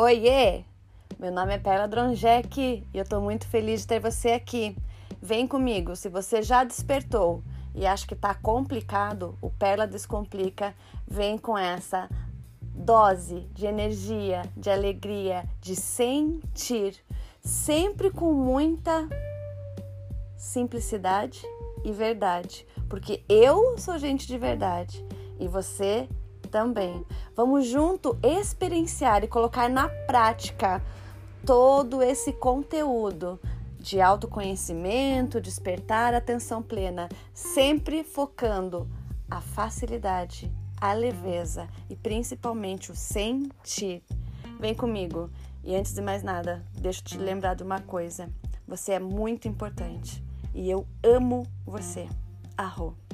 Oiê! Meu nome é Perla Dronjek e eu estou muito feliz de ter você aqui. Vem comigo, se você já despertou e acha que está complicado, o Perla Descomplica vem com essa dose de energia, de alegria, de sentir, sempre com muita simplicidade e verdade, porque eu sou gente de verdade e você também. Vamos junto experienciar e colocar na prática todo esse conteúdo de autoconhecimento, despertar atenção plena, sempre focando a facilidade, a leveza e principalmente o sentir. Vem comigo. E antes de mais nada, deixa eu te lembrar de uma coisa. Você é muito importante e eu amo você. Arro.